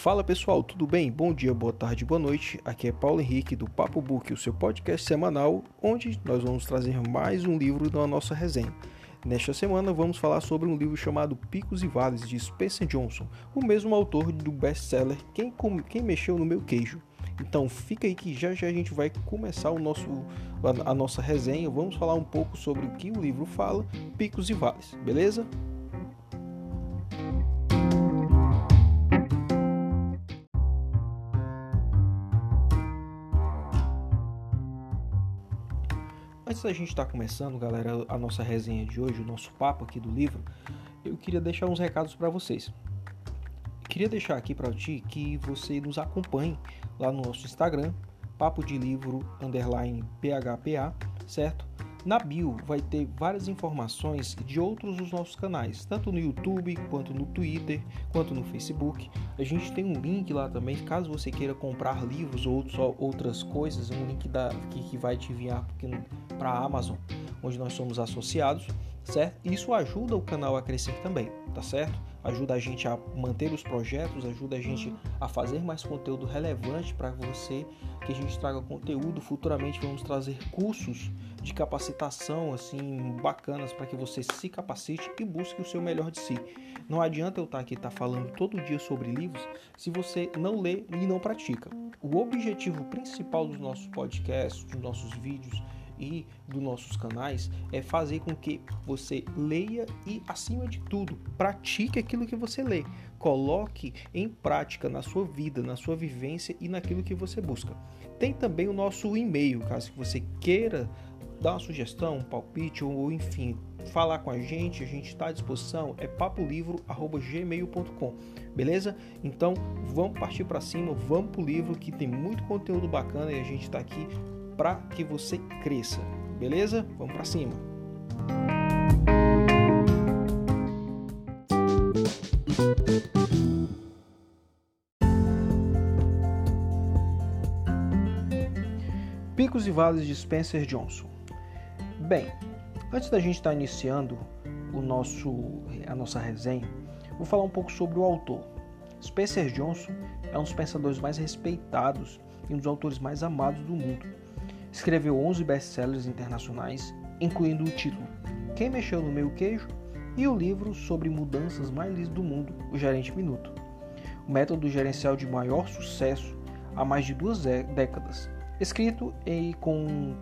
Fala pessoal, tudo bem? Bom dia, boa tarde, boa noite. Aqui é Paulo Henrique do Papo Book, o seu podcast semanal, onde nós vamos trazer mais um livro da nossa resenha. Nesta semana vamos falar sobre um livro chamado Picos e Vales de Spencer Johnson, o mesmo autor do best-seller Quem, Quem Mexeu no Meu Queijo. Então fica aí que já já a gente vai começar o nosso, a, a nossa resenha. Vamos falar um pouco sobre o que o livro fala, Picos e Vales, beleza? Antes da gente estar tá começando, galera, a nossa resenha de hoje, o nosso papo aqui do livro, eu queria deixar uns recados para vocês. Queria deixar aqui para ti que você nos acompanhe lá no nosso Instagram, papo de livro underline phpa, certo? Na bio vai ter várias informações de outros dos nossos canais, tanto no YouTube, quanto no Twitter, quanto no Facebook. A gente tem um link lá também, caso você queira comprar livros ou outras coisas, um link da, que, que vai te enviar para a Amazon, onde nós somos associados, certo? Isso ajuda o canal a crescer também, tá certo? Ajuda a gente a manter os projetos, ajuda a gente a fazer mais conteúdo relevante para você, que a gente traga conteúdo. Futuramente vamos trazer cursos de capacitação assim bacanas para que você se capacite e busque o seu melhor de si. Não adianta eu estar aqui estar falando todo dia sobre livros se você não lê e não pratica. O objetivo principal dos nossos podcasts, dos nossos vídeos e dos nossos canais é fazer com que você leia e, acima de tudo, pratique aquilo que você lê. Coloque em prática na sua vida, na sua vivência e naquilo que você busca. Tem também o nosso e-mail, caso você queira dar uma sugestão, um palpite ou enfim, falar com a gente, a gente está à disposição, é papolivro@gmail.com. Beleza? Então, vamos partir para cima, vamos pro livro que tem muito conteúdo bacana e a gente está aqui para que você cresça. Beleza? Vamos para cima. Picos e Vales de Spencer Johnson. Bem, antes da gente estar tá iniciando o nosso, a nossa resenha, vou falar um pouco sobre o autor. Spencer Johnson é um dos pensadores mais respeitados e um dos autores mais amados do mundo. Escreveu 11 best-sellers internacionais, incluindo o título Quem Mexeu no Meu Queijo e o livro sobre mudanças mais listas do mundo, O Gerente Minuto. O método gerencial de maior sucesso há mais de duas décadas, escrito e com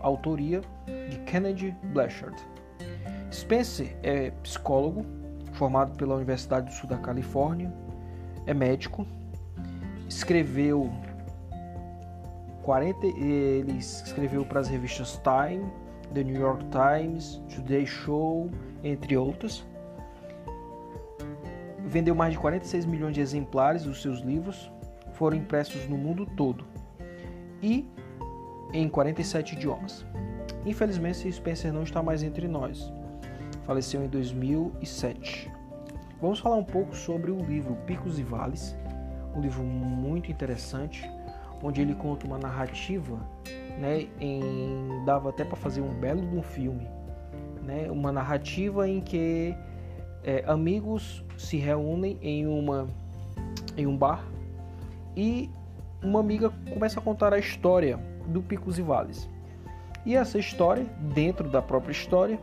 autoria de Kennedy Blanchard. Spencer é psicólogo, formado pela Universidade do Sul da Califórnia, é médico, escreveu 40, ele escreveu para as revistas Time, The New York Times, Today Show, entre outras. Vendeu mais de 46 milhões de exemplares dos seus livros, foram impressos no mundo todo e em 47 idiomas. Infelizmente, Spencer não está mais entre nós. Faleceu em 2007. Vamos falar um pouco sobre o livro Picos e Vales, um livro muito interessante onde ele conta uma narrativa, né, em, dava até para fazer um belo de um filme, né, uma narrativa em que é, amigos se reúnem em uma em um bar e uma amiga começa a contar a história do Picos e Vales. E essa história, dentro da própria história,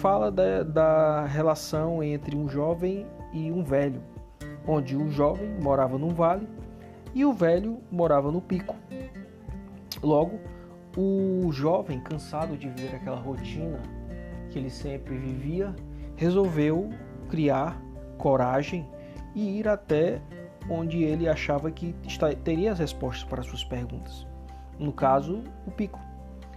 fala da, da relação entre um jovem e um velho, onde o jovem morava num vale e o velho morava no pico. Logo, o jovem, cansado de viver aquela rotina que ele sempre vivia, resolveu criar coragem e ir até onde ele achava que teria as respostas para suas perguntas. No caso, o pico.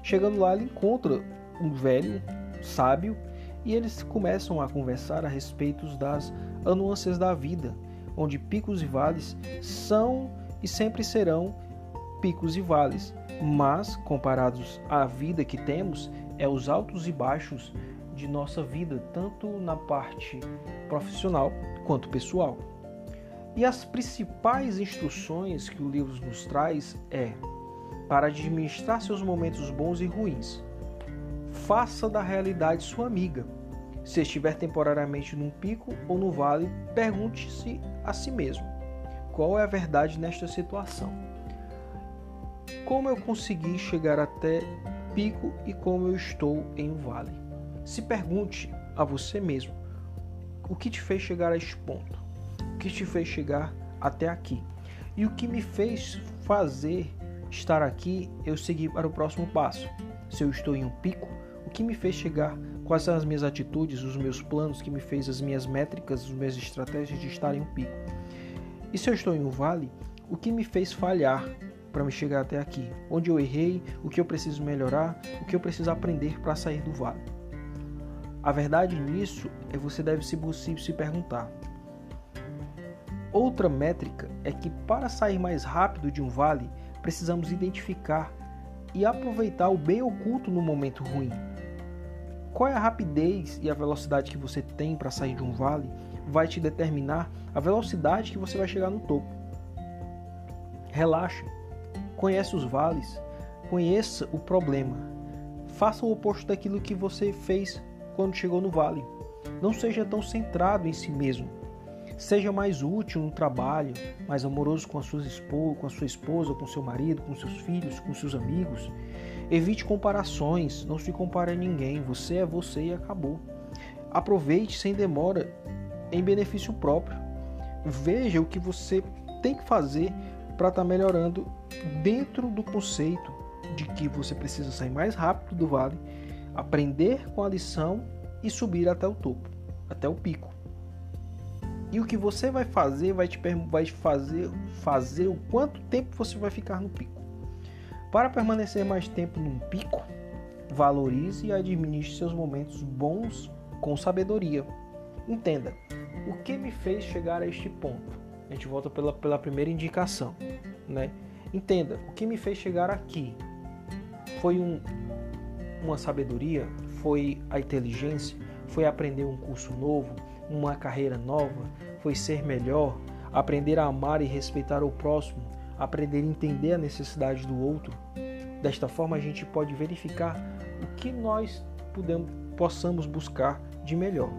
Chegando lá, ele encontra um velho sábio e eles começam a conversar a respeito das nuances da vida, onde picos e vales são e sempre serão picos e vales, mas comparados à vida que temos, é os altos e baixos de nossa vida, tanto na parte profissional quanto pessoal. E as principais instruções que o livro nos traz é para administrar seus momentos bons e ruins. Faça da realidade sua amiga. Se estiver temporariamente num pico ou no vale, pergunte-se a si mesmo: qual é a verdade nesta situação. Como eu consegui chegar até pico e como eu estou em um vale? Se pergunte a você mesmo: o que te fez chegar a este ponto? O que te fez chegar até aqui? E o que me fez fazer estar aqui, eu seguir para o próximo passo? Se eu estou em um pico, o que me fez chegar? Quais são as minhas atitudes, os meus planos que me fez as minhas métricas, as minhas estratégias de estar em um pico? E se eu estou em um vale, o que me fez falhar para me chegar até aqui? Onde eu errei, o que eu preciso melhorar, o que eu preciso aprender para sair do vale? A verdade nisso é você deve se, se perguntar. Outra métrica é que para sair mais rápido de um vale, precisamos identificar e aproveitar o bem oculto no momento ruim. Qual é a rapidez e a velocidade que você tem para sair de um vale vai te determinar a velocidade que você vai chegar no topo. Relaxe, conhece os vales, conheça o problema. Faça o oposto daquilo que você fez quando chegou no vale. Não seja tão centrado em si mesmo. Seja mais útil no trabalho, mais amoroso com esposa, com a sua esposa, com seu marido, com seus filhos, com seus amigos. Evite comparações, não se compare a ninguém. Você é você e acabou. Aproveite sem demora em benefício próprio. Veja o que você tem que fazer para estar tá melhorando dentro do conceito de que você precisa sair mais rápido do vale aprender com a lição e subir até o topo, até o pico. E o que você vai fazer vai te vai fazer fazer o quanto tempo você vai ficar no pico. Para permanecer mais tempo num pico, valorize e administre seus momentos bons com sabedoria. Entenda, o que me fez chegar a este ponto? A gente volta pela, pela primeira indicação, né? Entenda, o que me fez chegar aqui foi um, uma sabedoria, foi a inteligência, foi aprender um curso novo, uma carreira nova, foi ser melhor, aprender a amar e respeitar o próximo, aprender a entender a necessidade do outro. Desta forma, a gente pode verificar o que nós podemos, possamos buscar de melhor.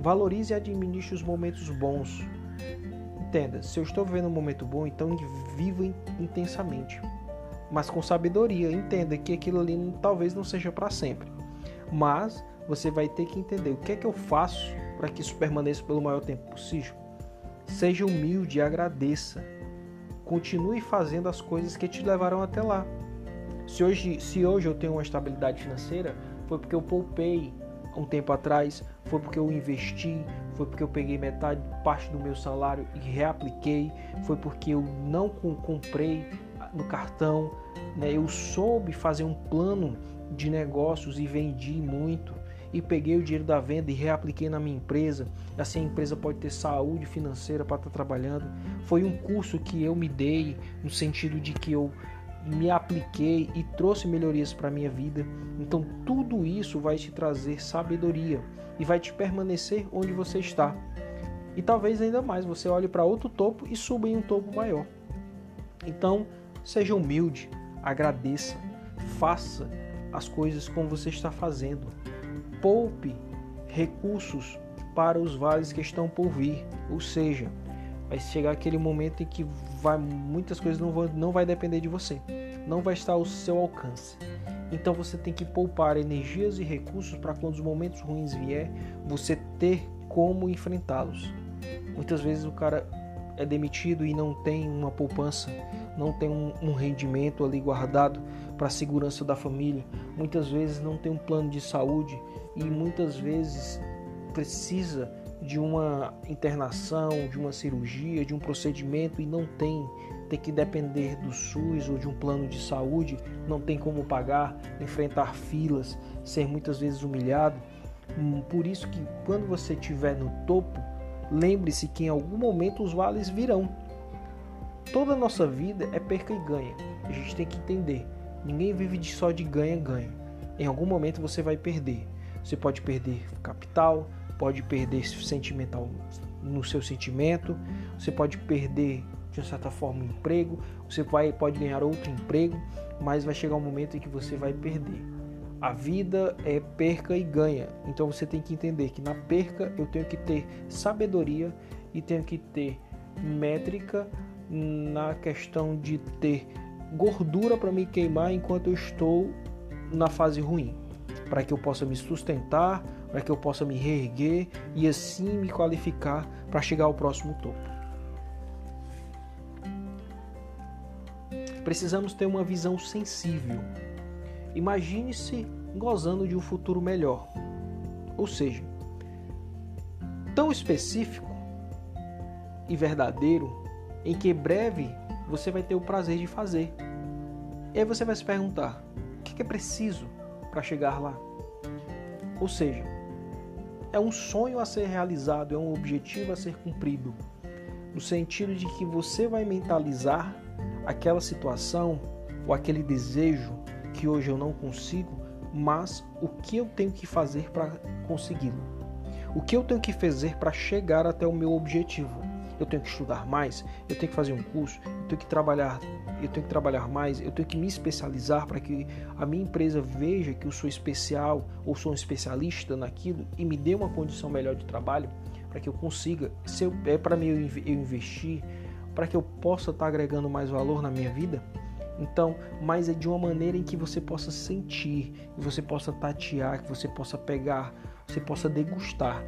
Valorize e administre os momentos bons. Entenda, se eu estou vivendo um momento bom, então viva intensamente mas com sabedoria. Entenda que aquilo ali talvez não seja para sempre, mas você vai ter que entender o que é que eu faço para que isso permaneça pelo maior tempo possível. Seja humilde agradeça. Continue fazendo as coisas que te levarão até lá. Se hoje, se hoje eu tenho uma estabilidade financeira, foi porque eu poupei um tempo atrás, foi porque eu investi, foi porque eu peguei metade, parte do meu salário e reapliquei, foi porque eu não comprei no cartão, né? eu soube fazer um plano de negócios e vendi muito e peguei o dinheiro da venda e reapliquei na minha empresa. Assim a empresa pode ter saúde financeira para estar tá trabalhando. Foi um curso que eu me dei no sentido de que eu me apliquei e trouxe melhorias para a minha vida. Então tudo isso vai te trazer sabedoria e vai te permanecer onde você está. E talvez ainda mais você olhe para outro topo e suba em um topo maior. Então, Seja humilde, agradeça, faça as coisas como você está fazendo. Poupe recursos para os vales que estão por vir, ou seja, vai chegar aquele momento em que vai, muitas coisas não vão, não vai depender de você, não vai estar ao seu alcance. Então você tem que poupar energias e recursos para quando os momentos ruins vier, você ter como enfrentá-los. Muitas vezes o cara é demitido e não tem uma poupança, não tem um, um rendimento ali guardado para a segurança da família, muitas vezes não tem um plano de saúde e muitas vezes precisa de uma internação, de uma cirurgia, de um procedimento e não tem, tem que depender do SUS ou de um plano de saúde, não tem como pagar, enfrentar filas, ser muitas vezes humilhado. Hum, por isso que quando você estiver no topo, Lembre-se que em algum momento os vales virão. Toda a nossa vida é perca e ganha. A gente tem que entender. Ninguém vive só de ganha-ganha. Em algum momento você vai perder. Você pode perder capital, pode perder sentimental no seu sentimento, você pode perder de certa forma um emprego, você vai, pode ganhar outro emprego, mas vai chegar um momento em que você vai perder. A vida é perca e ganha. Então você tem que entender que na perca eu tenho que ter sabedoria e tenho que ter métrica na questão de ter gordura para me queimar enquanto eu estou na fase ruim, para que eu possa me sustentar, para que eu possa me reerguer e assim me qualificar para chegar ao próximo topo. Precisamos ter uma visão sensível. Imagine-se gozando de um futuro melhor. Ou seja, tão específico e verdadeiro em que breve você vai ter o prazer de fazer. E aí você vai se perguntar: o que é preciso para chegar lá? Ou seja, é um sonho a ser realizado, é um objetivo a ser cumprido, no sentido de que você vai mentalizar aquela situação ou aquele desejo que hoje eu não consigo, mas o que eu tenho que fazer para consegui-lo? O que eu tenho que fazer para chegar até o meu objetivo? Eu tenho que estudar mais, eu tenho que fazer um curso, eu tenho que trabalhar, eu tenho que trabalhar mais, eu tenho que me especializar para que a minha empresa veja que eu sou especial ou sou um especialista naquilo e me dê uma condição melhor de trabalho para que eu consiga, se eu, é para mim eu investir, para que eu possa estar tá agregando mais valor na minha vida. Então, mas é de uma maneira em que você possa sentir, que você possa tatear, que você possa pegar, você possa degustar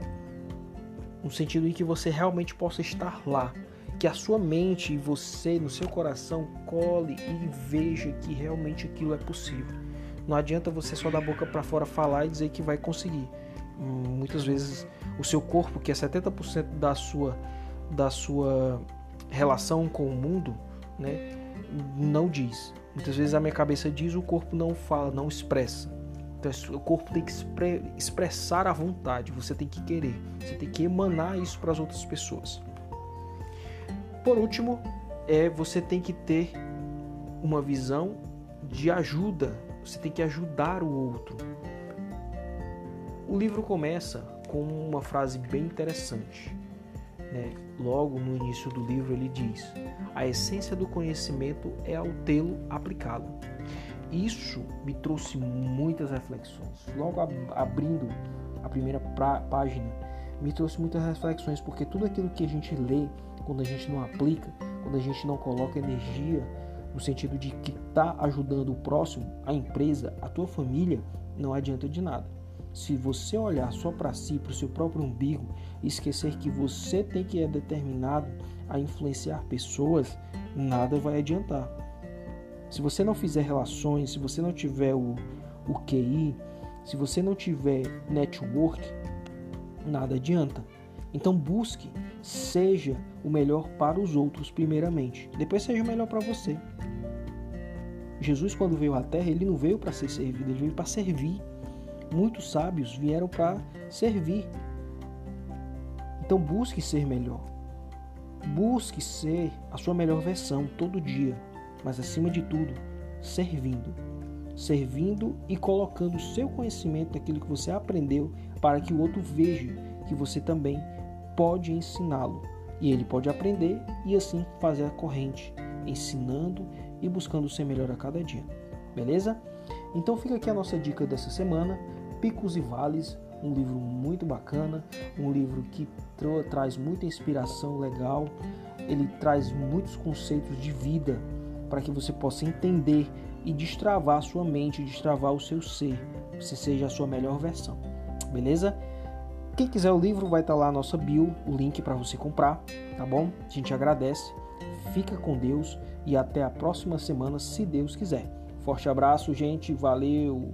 no sentido em que você realmente possa estar lá, que a sua mente e você, no seu coração, cole e veja que realmente aquilo é possível. Não adianta você só da boca para fora falar e dizer que vai conseguir. Muitas vezes o seu corpo, que é 70% da sua da sua relação com o mundo, né, não diz. Muitas vezes a minha cabeça diz, o corpo não fala, não expressa. Então, o corpo tem que expressar a vontade, você tem que querer, você tem que emanar isso para as outras pessoas. Por último, é você tem que ter uma visão de ajuda, você tem que ajudar o outro. O livro começa com uma frase bem interessante. Né? Logo no início do livro ele diz: A essência do conhecimento é ao tê-lo aplicado isso me trouxe muitas reflexões. Logo abrindo a primeira página, me trouxe muitas reflexões, porque tudo aquilo que a gente lê, quando a gente não aplica, quando a gente não coloca energia no sentido de que está ajudando o próximo, a empresa, a tua família, não adianta de nada. Se você olhar só para si, para o seu próprio umbigo, e esquecer que você tem que é determinado a influenciar pessoas, nada vai adiantar. Se você não fizer relações, se você não tiver o, o QI, se você não tiver network, nada adianta. Então busque, seja o melhor para os outros primeiramente, depois seja o melhor para você. Jesus quando veio à terra, ele não veio para ser servido, ele veio para servir. Muitos sábios vieram para servir. Então busque ser melhor. Busque ser a sua melhor versão todo dia mas acima de tudo, servindo. Servindo e colocando o seu conhecimento daquilo que você aprendeu para que o outro veja que você também pode ensiná-lo. E ele pode aprender e assim fazer a corrente, ensinando e buscando ser melhor a cada dia. Beleza? Então fica aqui a nossa dica dessa semana: Picos e Vales, um livro muito bacana, um livro que tra traz muita inspiração legal, ele traz muitos conceitos de vida para que você possa entender e destravar sua mente, destravar o seu ser, você seja a sua melhor versão. Beleza? Quem quiser o livro vai estar lá na nossa bio, o link para você comprar, tá bom? A gente agradece. Fica com Deus e até a próxima semana, se Deus quiser. Forte abraço, gente. Valeu.